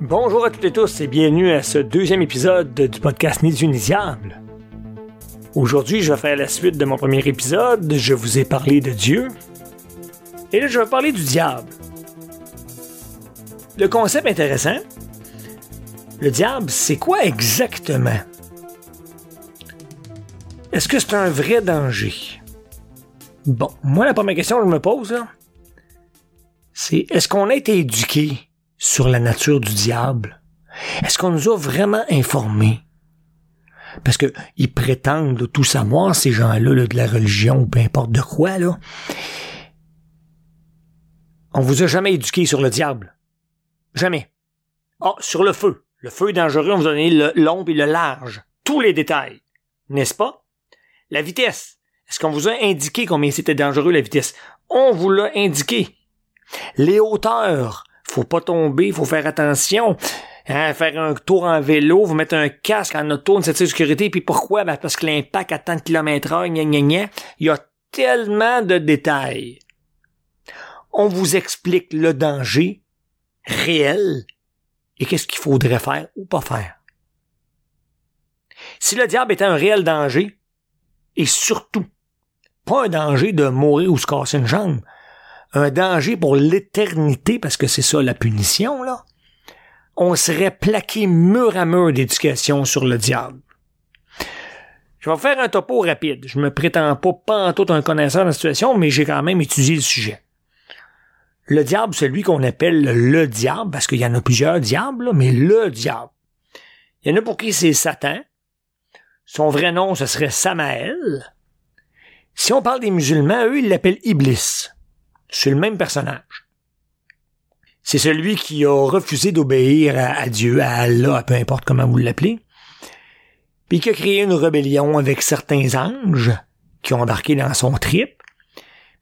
Bonjour à toutes et tous et bienvenue à ce deuxième épisode du podcast Ni diable. Aujourd'hui, je vais faire la suite de mon premier épisode. Je vous ai parlé de Dieu. Et là, je vais parler du diable. Le concept intéressant. Le diable, c'est quoi exactement? Est-ce que c'est un vrai danger? Bon, moi, la première question que je me pose, c'est est-ce qu'on a été éduqué? Sur la nature du diable? Est-ce qu'on nous a vraiment informés? Parce que ils prétendent tout savoir, ces gens-là, de la religion ou peu importe de quoi, là. On vous a jamais éduqué sur le diable. Jamais. Ah, sur le feu. Le feu est dangereux, on vous a donné l'ombre et le large. Tous les détails. N'est-ce pas? La vitesse. Est-ce qu'on vous a indiqué combien c'était dangereux la vitesse? On vous l'a indiqué. Les hauteurs. Faut pas tomber, faut faire attention. Hein, faire un tour en vélo, vous mettre un casque en auto, une ceinture de sécurité, puis pourquoi? Ben parce que l'impact à tant de kilomètres heure, gna, gna, gna. Il y a tellement de détails. On vous explique le danger réel et qu'est-ce qu'il faudrait faire ou pas faire. Si le diable était un réel danger, et surtout, pas un danger de mourir ou se casser une jambe, un danger pour l'éternité, parce que c'est ça la punition, là, on serait plaqué mur à mur d'éducation sur le diable. Je vais faire un topo rapide. Je me prétends pas tout un connaisseur de la situation, mais j'ai quand même étudié le sujet. Le diable, celui qu'on appelle le diable, parce qu'il y en a plusieurs diables, mais le diable. Il y en a pour qui c'est Satan. Son vrai nom, ce serait Samaël. Si on parle des musulmans, eux, ils l'appellent Iblis. C'est le même personnage. C'est celui qui a refusé d'obéir à, Dieu, à Allah, peu importe comment vous l'appelez, puis qui a créé une rébellion avec certains anges qui ont embarqué dans son trip,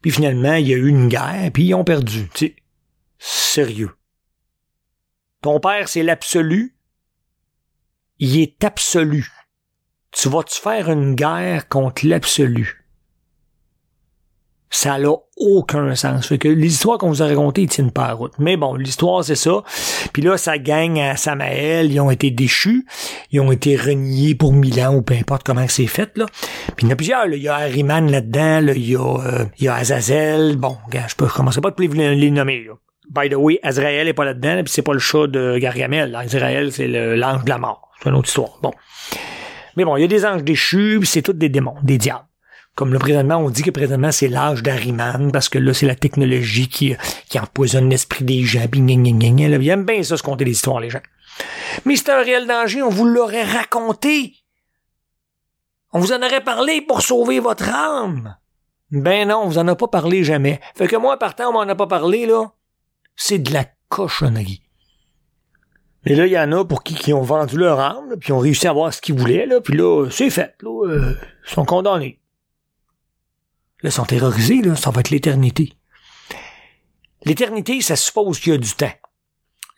puis finalement, il y a eu une guerre, puis ils ont perdu. Tu sais, sérieux. Ton père, c'est l'absolu. Il est absolu. Tu vas-tu faire une guerre contre l'absolu? Ça n'a aucun sens. Fait que les histoires qu'on vous a racontées, ils tiennent pas route. Mais bon, l'histoire, c'est ça. Puis là, ça gagne à Samaël. Ils ont été déchus. Ils ont été reniés pour mille ans ou peu importe comment c'est fait, là. Puis il y en a plusieurs, Il y a Harriman là-dedans, là. Il y a, euh, il y a Azazel. Bon, je peux commencer pas à les, les nommer, là. By the way, Azrael est pas là-dedans, puis c'est pas le chat de Gargamel. Azrael, c'est l'ange de la mort. C'est une autre histoire. Bon. Mais bon, il y a des anges déchus, c'est tous des démons, des diables. Comme le présentement, on dit que présentement c'est l'âge d'Ariman parce que là c'est la technologie qui, empoisonne l'esprit des gens. Puis Ils aiment bien ça se compter des histoires les gens. Mais c'est un réel danger, on vous l'aurait raconté. On vous en aurait parlé pour sauver votre âme. Ben non, on vous en a pas parlé jamais. Fait que moi, partant, on m'en a pas parlé, là. C'est de la cochonnerie. Mais là, il y en a pour qui, qui ont vendu leur âme, puis ont réussi à avoir ce qu'ils voulaient, là, puis là, c'est fait, là, euh, ils sont condamnés. Là, ils sont terrorisés, là, ça va être l'éternité. L'éternité, ça suppose qu'il y a du temps.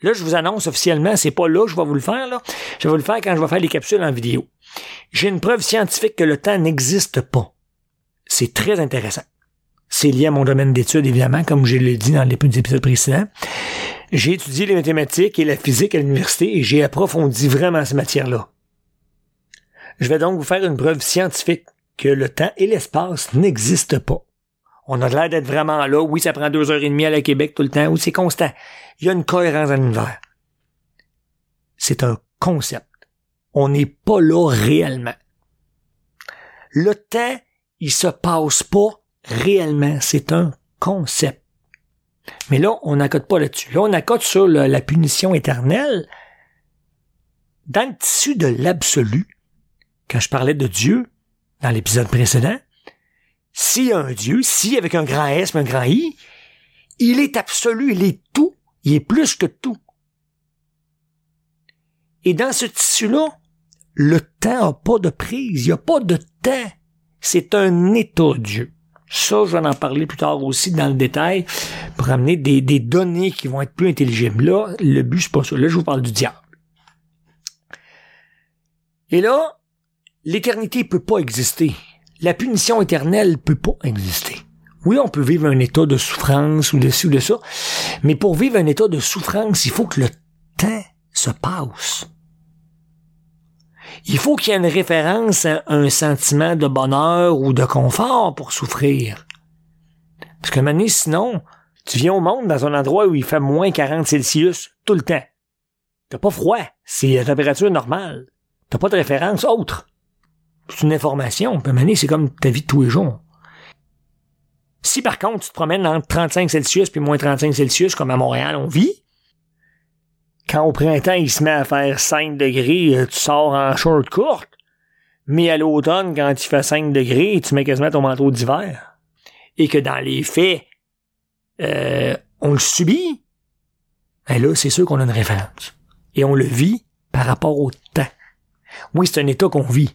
Là, je vous annonce officiellement, c'est pas là que je vais vous le faire, là. Je vais vous le faire quand je vais faire les capsules en vidéo. J'ai une preuve scientifique que le temps n'existe pas. C'est très intéressant. C'est lié à mon domaine d'études, évidemment, comme je l'ai dit dans les épisodes précédents. J'ai étudié les mathématiques et la physique à l'université et j'ai approfondi vraiment ces matières-là. Je vais donc vous faire une preuve scientifique que le temps et l'espace n'existent pas. On a l'air d'être vraiment là. Oui, ça prend deux heures et demie à la Québec tout le temps. Oui, c'est constant. Il y a une cohérence dans l'univers. C'est un concept. On n'est pas là réellement. Le temps, il se passe pas réellement. C'est un concept. Mais là, on n'accote pas là-dessus. Là, on accote sur la punition éternelle. Dans le tissu de l'absolu, quand je parlais de Dieu, dans l'épisode précédent, s'il y a un Dieu, si avec un grand S, un grand I, il est absolu, il est tout, il est plus que tout. Et dans ce tissu-là, le temps n'a pas de prise, il n'y a pas de temps. C'est un état Dieu. Ça, je vais en parler plus tard aussi dans le détail pour amener des, des données qui vont être plus intelligibles. Là, le but, c'est pas ça. Là, je vous parle du diable. Et là, l'éternité peut pas exister. La punition éternelle peut pas exister. Oui, on peut vivre un état de souffrance ou de ci ou de ça, mais pour vivre un état de souffrance, il faut que le temps se passe. Il faut qu'il y ait une référence à un sentiment de bonheur ou de confort pour souffrir. Parce que maintenant, sinon, tu viens au monde dans un endroit où il fait moins 40 Celsius tout le temps. T'as pas froid, c'est la température normale. T'as pas de référence autre. C'est une information, puis c'est comme ta vie de tous les jours. Si par contre tu te promènes entre 35 Celsius puis moins 35 Celsius comme à Montréal on vit, quand au printemps il se met à faire 5 degrés, euh, tu sors en short courte, mais à l'automne quand il fait 5 degrés, tu mets quasiment ton manteau d'hiver. Et que dans les faits, euh, on le subit, ben là c'est sûr qu'on a une référence. Et on le vit par rapport au temps. Oui, c'est un état qu'on vit,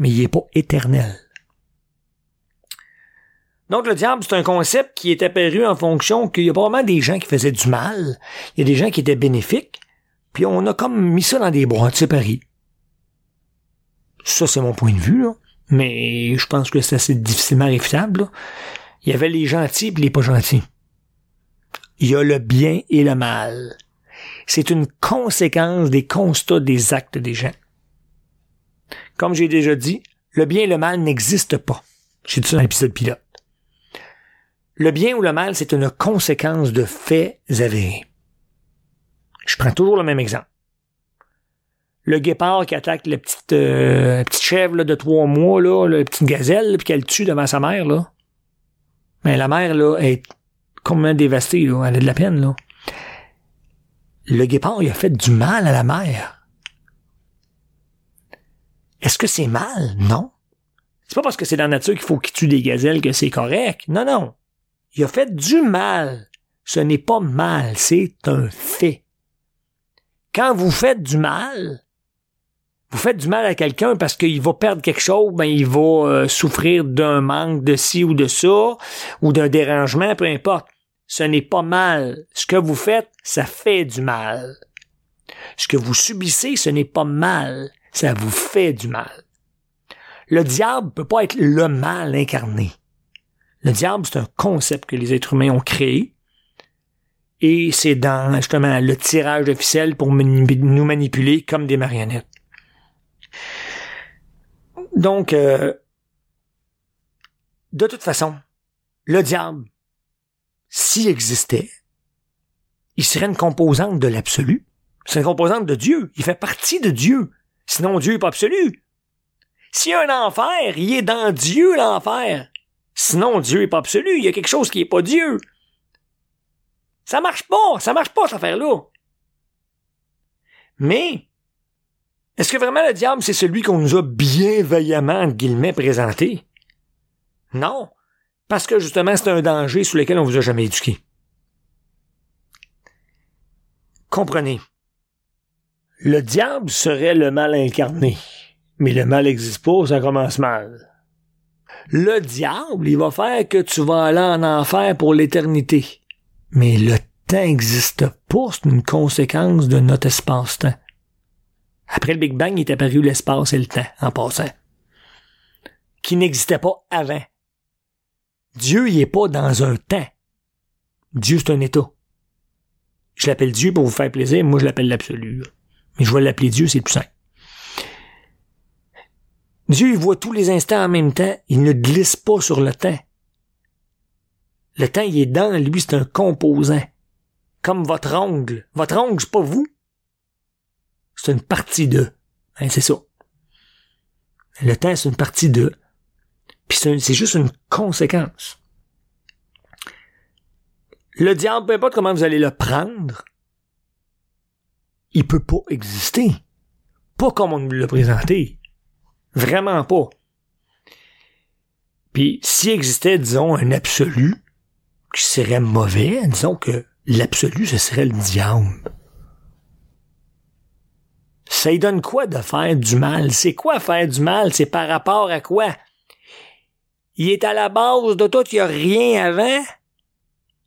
mais il n'est pas éternel. Donc le diable, c'est un concept qui est apparu en fonction qu'il y a probablement des gens qui faisaient du mal, il y a des gens qui étaient bénéfiques, puis on a comme mis ça dans des boîtes séparées. Ça, c'est mon point de vue, mais je pense que c'est assez difficilement réfutable. Il y avait les gentils et les pas gentils. Il y a le bien et le mal. C'est une conséquence des constats des actes des gens. Comme j'ai déjà dit, le bien et le mal n'existent pas. J'ai dit ça dans l'épisode pilote. Le bien ou le mal, c'est une conséquence de faits avérés. Je prends toujours le même exemple. Le guépard qui attaque la petite, euh, petite chèvre de trois mois, là, la petite gazelle, puis qu'elle tue devant sa mère, là. Mais la mère, là, est complètement dévastée, là. Elle a de la peine, là. Le guépard, il a fait du mal à la mère. Est-ce que c'est mal? Non. C'est pas parce que c'est dans la nature qu'il faut qu'il tue des gazelles que c'est correct. Non, non. Il a fait du mal. Ce n'est pas mal, c'est un fait. Quand vous faites du mal, vous faites du mal à quelqu'un parce qu'il va perdre quelque chose, ben il va euh, souffrir d'un manque de ci ou de ça, ou d'un dérangement, peu importe. Ce n'est pas mal. Ce que vous faites, ça fait du mal. Ce que vous subissez, ce n'est pas mal. Ça vous fait du mal. Le diable peut pas être le mal incarné. Le diable, c'est un concept que les êtres humains ont créé. Et c'est dans, justement, le tirage de ficelle pour nous manipuler comme des marionnettes. Donc, euh, de toute façon, le diable, s'il existait, il serait une composante de l'absolu. C'est une composante de Dieu. Il fait partie de Dieu. Sinon, Dieu n'est pas absolu. S'il y a un enfer, il est dans Dieu, l'enfer. Sinon, Dieu est pas absolu. Il y a quelque chose qui est pas Dieu. Ça marche pas. Ça marche pas, cette affaire-là. Mais, est-ce que vraiment le diable, c'est celui qu'on nous a bienveillamment, présenté? Non. Parce que justement, c'est un danger sous lequel on vous a jamais éduqué. Comprenez. Le diable serait le mal incarné. Mais le mal n'existe pas, ça commence mal le diable, il va faire que tu vas aller en enfer pour l'éternité. Mais le temps n'existe pas, c'est une conséquence de notre espace-temps. Après le Big Bang, il est apparu l'espace et le temps, en passant. Qui n'existait pas avant. Dieu, il est pas dans un temps. Dieu, c'est un état. Je l'appelle Dieu pour vous faire plaisir, moi je l'appelle l'absolu. Mais je vais l'appeler Dieu, c'est plus simple. Dieu il voit tous les instants en même temps, il ne glisse pas sur le temps. Le temps, il est dans lui, c'est un composant. Comme votre ongle. Votre ongle, c'est pas vous. C'est une partie de. Hein, c'est ça. Le temps, c'est une partie de. Puis c'est juste une conséquence. Le diable, peu importe comment vous allez le prendre, il peut pas exister. Pas comme on nous l'a présenté. Vraiment pas. Puis s'il existait, disons, un absolu qui serait mauvais, disons que l'absolu, ce serait le diable. Ça lui donne quoi de faire du mal? C'est quoi faire du mal? C'est par rapport à quoi? Il est à la base de tout, il n'y a rien avant.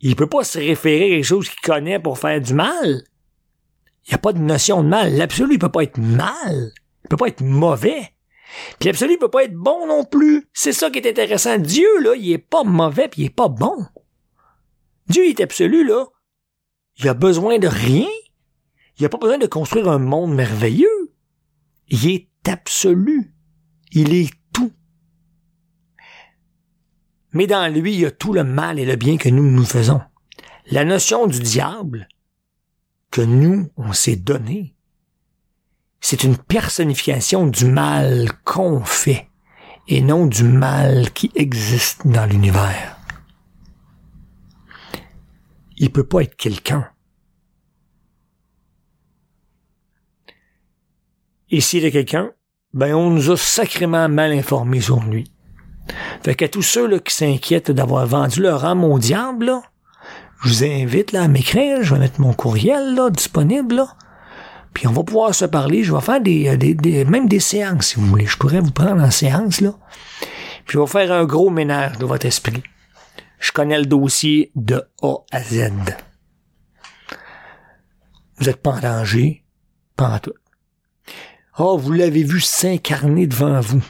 Il peut pas se référer à quelque chose qu'il connaît pour faire du mal. Il n'y a pas de notion de mal. L'absolu, il peut pas être mal. Il peut pas être mauvais. Puis l'absolu peut pas être bon non plus. C'est ça qui est intéressant. Dieu, là, il est pas mauvais puis il est pas bon. Dieu est absolu, là. Il a besoin de rien. Il a pas besoin de construire un monde merveilleux. Il est absolu. Il est tout. Mais dans lui, il y a tout le mal et le bien que nous nous faisons. La notion du diable que nous, on s'est donné, c'est une personnification du mal qu'on fait et non du mal qui existe dans l'univers. Il peut pas être quelqu'un. Et s'il est quelqu'un, ben on nous a sacrément mal informés sur lui. Fait qu'à tous ceux là, qui s'inquiètent d'avoir vendu leur âme au diable, je vous invite là, à m'écrire, je vais mettre mon courriel là, disponible. Là. Puis on va pouvoir se parler. Je vais faire des, euh, des, même des séances, si vous voulez. Je pourrais vous prendre en séance, là. Puis je vais faire un gros ménage de votre esprit. Je connais le dossier de A à Z. Vous êtes pas en danger, pas en tout. Oh, vous l'avez vu s'incarner devant vous.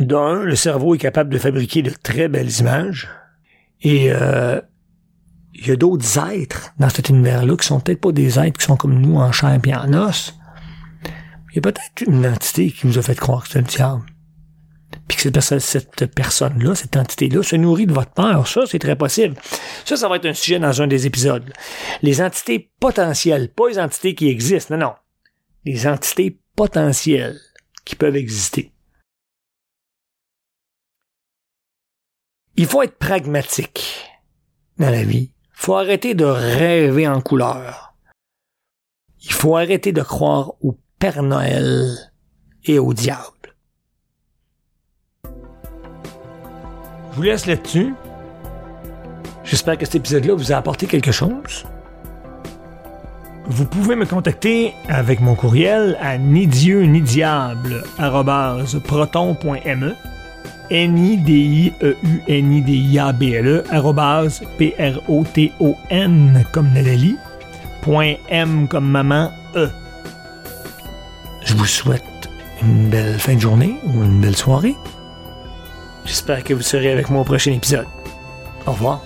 D'un, le cerveau est capable de fabriquer de très belles images. Et euh, il y a d'autres êtres dans cet univers-là qui sont peut-être pas des êtres qui sont comme nous en chair et en os. Il y a peut-être une entité qui nous a fait croire que c'est le diable. Puis que cette, personne-là, cette entité-là, se nourrit de votre peur. Ça, c'est très possible. Ça, ça va être un sujet dans un des épisodes. Les entités potentielles, pas les entités qui existent, non, non. Les entités potentielles qui peuvent exister. Il faut être pragmatique dans la vie. Il faut arrêter de rêver en couleur. Il faut arrêter de croire au Père Noël et au diable. Je vous laisse là-dessus. J'espère que cet épisode-là vous a apporté quelque chose. Vous pouvez me contacter avec mon courriel à ni dieu ni diable proton.me n i d i e u n i d i a b l e p r o t o n comme Nathalie point m comme maman e. Je vous souhaite une belle fin de journée ou une belle soirée. J'espère que vous serez avec moi au prochain épisode. Au revoir.